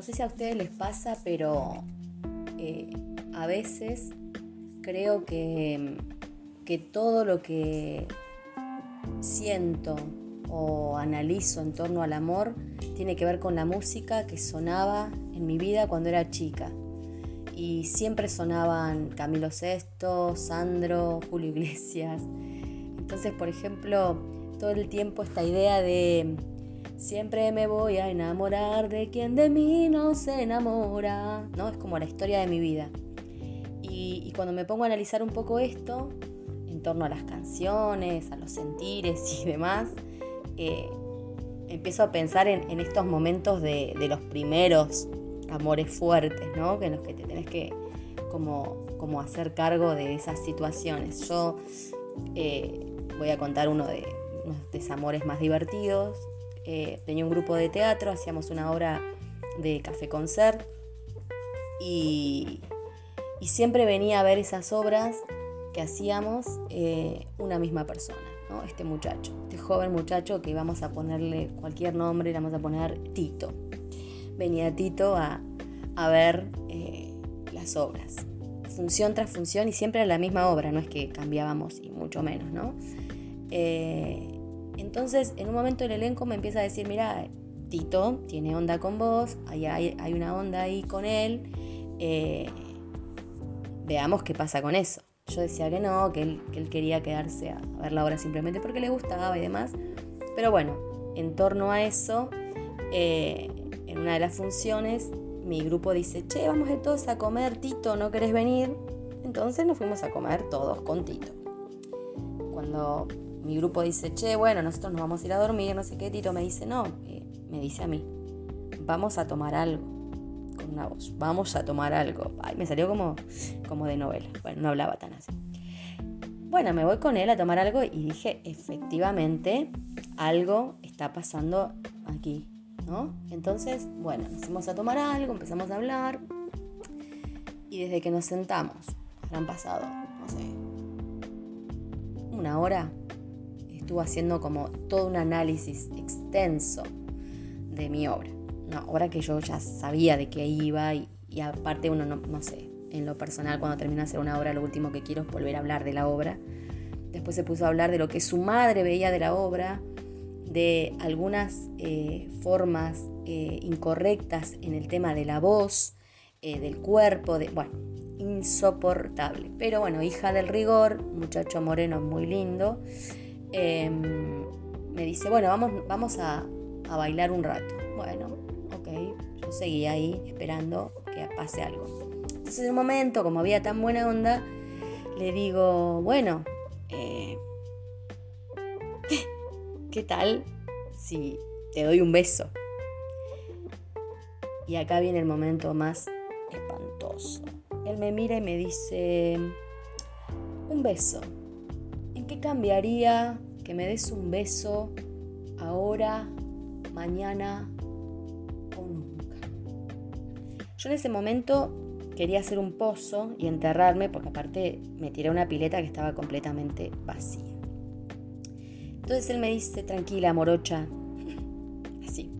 no sé si a ustedes les pasa, pero eh, a veces creo que, que todo lo que siento o analizo en torno al amor tiene que ver con la música que sonaba en mi vida cuando era chica. Y siempre sonaban Camilo VI, Sandro, Julio Iglesias. Entonces, por ejemplo, todo el tiempo esta idea de siempre me voy a enamorar de quien de mí no se enamora, ¿no? Es como la historia de mi vida. Y, cuando me pongo a analizar un poco esto, en torno a las canciones, a los sentires y demás, eh, empiezo a pensar en, estos momentos de, los primeros amores fuertes, ¿no? Que en los que te tenés que como, como hacer cargo de esas situaciones. Yo eh, voy a contar uno de unos desamores más divertidos. Eh, tenía un grupo de teatro, hacíamos una obra de café concert y, y siempre venía a ver esas obras que hacíamos eh, una misma persona, ¿no? este muchacho, este joven muchacho que vamos a ponerle cualquier nombre, le vamos a poner Tito. Venía Tito a, ver eh, las obras, función tras función y siempre era la misma obra, no es que cambiábamos y mucho menos, ¿no? Entonces, en un momento el elenco me empieza a decir, mira, Tito tiene onda con vos, hay, hay, una onda ahí con él, veamos qué pasa con eso. Yo decía que no, que él, quería quedarse a ver la obra simplemente porque le gustaba y demás. Pero bueno, en torno a eso, eh, en una de las funciones, mi grupo dice, che, vamos todos a comer, Tito, ¿no querés venir? Entonces nos fuimos a comer todos con Tito. Cuando mi grupo dice, che, bueno, nosotros nos vamos a ir a dormir, no sé qué, Tito me dice, no, eh, me dice a mí, vamos a tomar algo una voz, vamos a tomar algo. Ay, me salió como, como de novela. Bueno, no hablaba tan así. Bueno, me voy con él a tomar algo y dije, efectivamente, algo está pasando aquí, ¿no? Entonces, bueno, nos a tomar algo, empezamos a hablar y desde que nos sentamos, han pasado, no sé, una hora, estuvo haciendo como todo un análisis extenso de mi obra una obra que yo ya sabía de qué iba y, aparte uno no, sé, en lo personal cuando termino de hacer una obra lo último que quiero es volver a hablar de la obra. Después se puso a hablar de lo que su madre veía de la obra, de algunas eh, formas eh, incorrectas en el tema de la voz, eh, del cuerpo, de, bueno, insoportable. Pero bueno, hija del rigor, muchacho moreno muy lindo, em, me dice, bueno, vamos, vamos a, a bailar un rato. Bueno, yo seguía ahí esperando que pase algo. Entonces en un momento, como había tan buena onda, le digo, bueno, eh, ¿qué tal si te doy un beso? Y acá viene el momento más espantoso. Él me mira y me dice, un beso. ¿En qué cambiaría que me des un beso ahora, mañana yo en ese momento quería hacer un pozo y enterrarme porque aparte me tiré una pileta que estaba completamente vacía. Entonces él me dice, tranquila, morocha, así,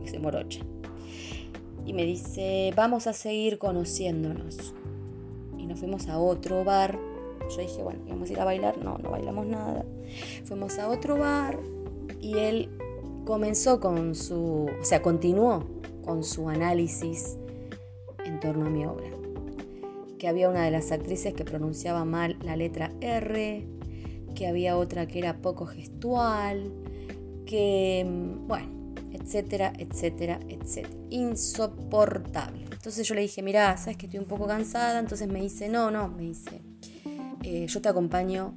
dice morocha. Y me dice, vamos a seguir conociéndonos. Y nos fuimos a otro bar. Yo dije, bueno, vamos a ir a bailar. No, no bailamos nada. Fuimos a otro bar y él comenzó con su, o sea, continuó con su análisis en torno a mi obra. Que había una de las actrices que pronunciaba mal la letra R, que había otra que era poco gestual, que, mm, bueno, etcétera, etcétera, etcétera. Insoportable. Entonces yo le dije, mira, sabes que estoy un poco cansada. Entonces me dice, no, no, me dice, eh, yo te acompaño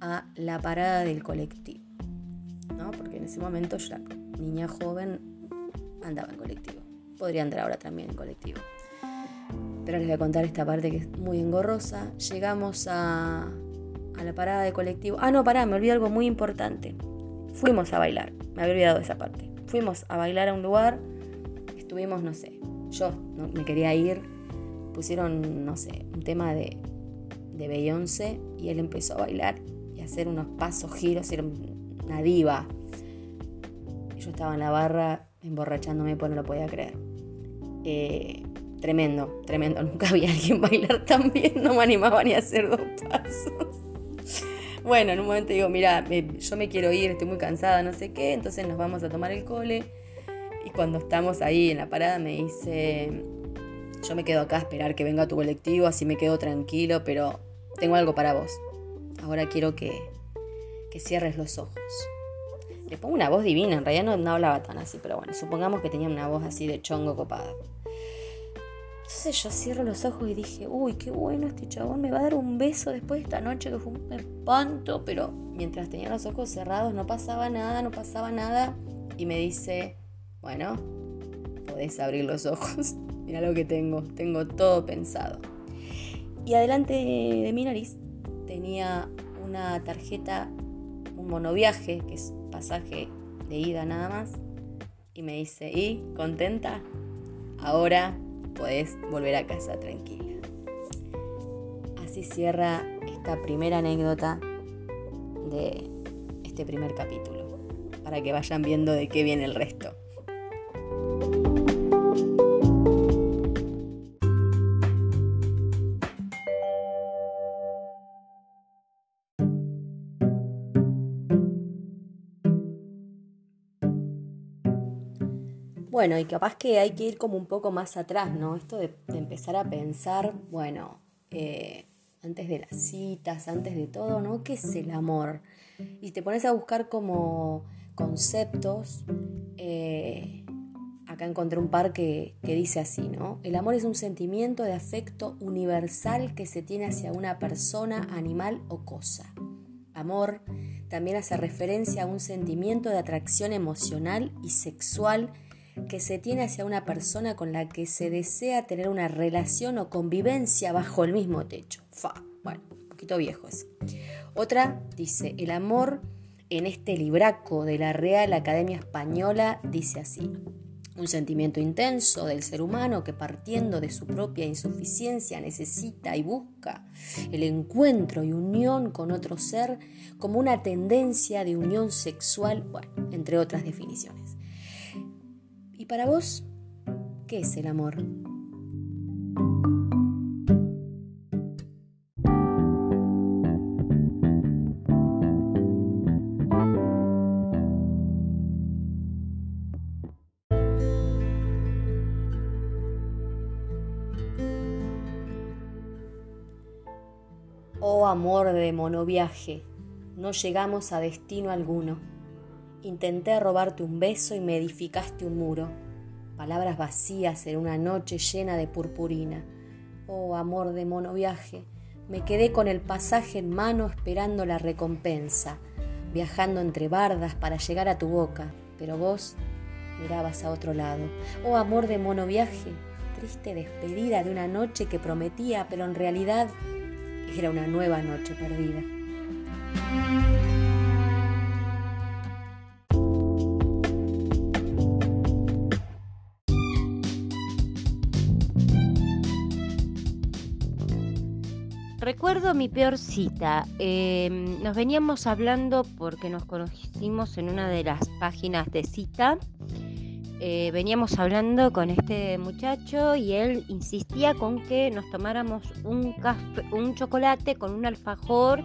a la parada del colectivo. ¿no? Porque en ese momento yo era niña joven, andaba en colectivo. Podría andar ahora también en colectivo. Pero les voy a contar esta parte que es muy engorrosa. Llegamos a, la parada de colectivo. Ah, no, pará, me olvidé algo muy importante. Fuimos a bailar. Me había olvidado esa parte. Fuimos a bailar a un lugar. Estuvimos, no sé. Yo me quería ir. Pusieron, no sé, un tema de, de Beyoncé. Y él empezó a bailar y a hacer unos pasos, giros. Era una diva. yo estaba en la barra emborrachándome, pues no lo podía creer. Eh, tremendo, tremendo. Nunca vi a alguien bailar tan bien, no me animaba ni a hacer dos pasos. Bueno, en un momento digo, mira, yo me quiero ir, estoy muy cansada, no sé qué, entonces nos vamos a tomar el cole. Y cuando estamos ahí en la parada me dice, yo me quedo acá a esperar que venga tu colectivo, así me quedo tranquilo, pero tengo algo para vos. Ahora quiero que, cierres los ojos. Le pongo una voz divina, en realidad no, no hablaba tan así, pero bueno, supongamos que tenía una voz así de chongo copada. Entonces yo cierro los ojos y dije, uy, qué bueno este chabón, me va a dar un beso después de esta noche que fue un espanto, pero mientras tenía los ojos cerrados no pasaba nada, no pasaba nada. Y me dice, bueno, podés abrir los ojos, mira lo que tengo, tengo todo pensado. Y adelante de mi nariz tenía una tarjeta, un monoviaje, que es pasaje de ida nada más. Y me dice, ¿y contenta? Ahora podés volver a casa tranquila. Así cierra esta primera anécdota de este primer capítulo, para que vayan viendo de qué viene el resto. Bueno, y capaz que hay que ir como un poco más atrás, ¿no? Esto de, empezar a pensar, bueno, eh, antes de las citas, antes de todo, ¿no? ¿Qué es el amor? Y te pones a buscar como conceptos. Eh, acá encontré un par que, que dice así, ¿no? El amor es un sentimiento de afecto universal que se tiene hacia una persona, animal o cosa. Amor también hace referencia a un sentimiento de atracción emocional y sexual que se tiene hacia una persona con la que se desea tener una relación o convivencia bajo el mismo techo. Fa, bueno, un poquito viejo eso. Otra dice, el amor en este libraco de la Real Academia Española dice así. Un sentimiento intenso del ser humano que partiendo de su propia insuficiencia necesita y busca el encuentro y unión con otro ser como una tendencia de unión sexual, bueno, entre otras definiciones para vos, qué es el amor? Oh amor de monoviaje, no llegamos a destino alguno Intenté robarte un beso y me edificaste un muro. Palabras vacías en una noche llena de purpurina. Oh amor de mono viaje, me quedé con el pasaje en mano esperando la recompensa, viajando entre bardas para llegar a tu boca, pero vos mirabas a otro lado. Oh amor de mono viaje, triste despedida de una noche que prometía, pero en realidad era una nueva noche perdida. Recuerdo mi peor cita. Em, nos veníamos hablando porque nos conocimos en una de las páginas de cita. Eh, veníamos hablando con este muchacho y él insistía con que nos tomáramos un, un chocolate con un alfajor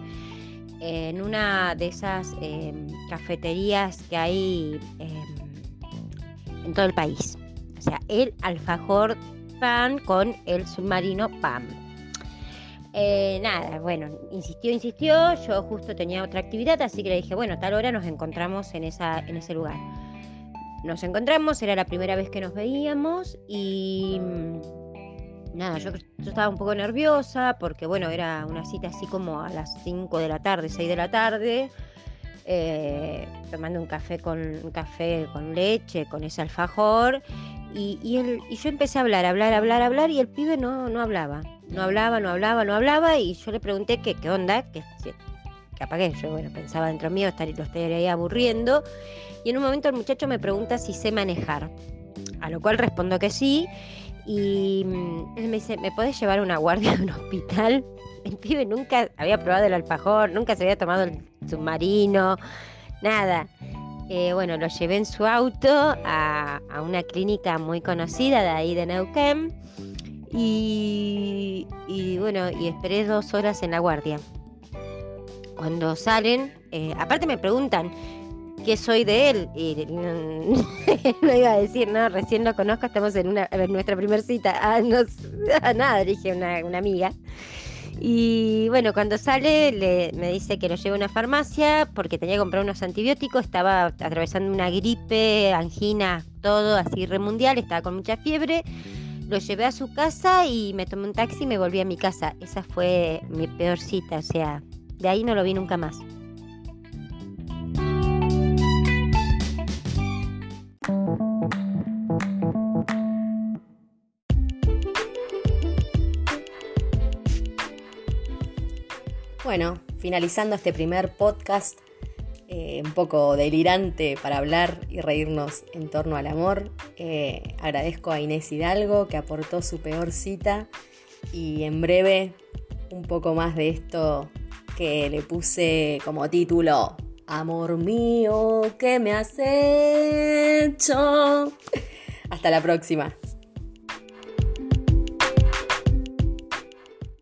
en una de esas em, cafeterías que hay em, en todo el país. O sea, el alfajor pan con el submarino pan. Eh, nada, bueno, insistió, insistió, yo justo tenía otra actividad, así que le dije, bueno, tal hora nos encontramos en, esa, en ese lugar. Nos encontramos, era la primera vez que nos veíamos y mm, nada, yo, estaba un poco nerviosa porque bueno, era una cita así como a las 5 de la tarde, 6 de la tarde. Eh, tomando un café con un café con leche, con ese alfajor, y, y, yo empecé a hablar, hablar, hablar, hablar, y el pibe no, no hablaba. No hablaba, no hablaba, no hablaba y yo le pregunté qué onda, que, que yo bueno, pensaba dentro mío, estar, lo estaría aburriendo. Y en un momento el muchacho me pregunta si sé manejar, a lo cual respondo que sí. Y mm, él me dice, ¿me podés llevar una guardia de un hospital? El pibe nunca había probado el alfajor, nunca se había tomado el submarino, nada. Eh, bueno, lo llevé en su auto a, una clínica muy conocida de ahí de Neuquén y, bueno, y esperé dos horas en la guardia. Cuando salen, eh, aparte me preguntan qué soy de él y no, iba a decir, no, recién lo conozco, estamos en, una, nuestra primera cita. Ah, no, nada, dije una amiga. Y bueno, cuando sale me dice que lo lleve a una farmacia porque tenía que comprar unos antibióticos, estaba atravesando una gripe, angina, todo así remundial, estaba con mucha fiebre. Lo llevé a su casa y me tomé un taxi y me volví a mi casa. Esa fue mi peor cita, o sea, de ahí no lo vi nunca más. Finalizando este primer podcast, eh, un poco delirante para hablar y reírnos en torno al amor, eh, agradezco a Inés Hidalgo que aportó su peor cita y en breve un poco más de esto que le puse como título Amor mío, ¿qué me has hecho? Hasta la próxima.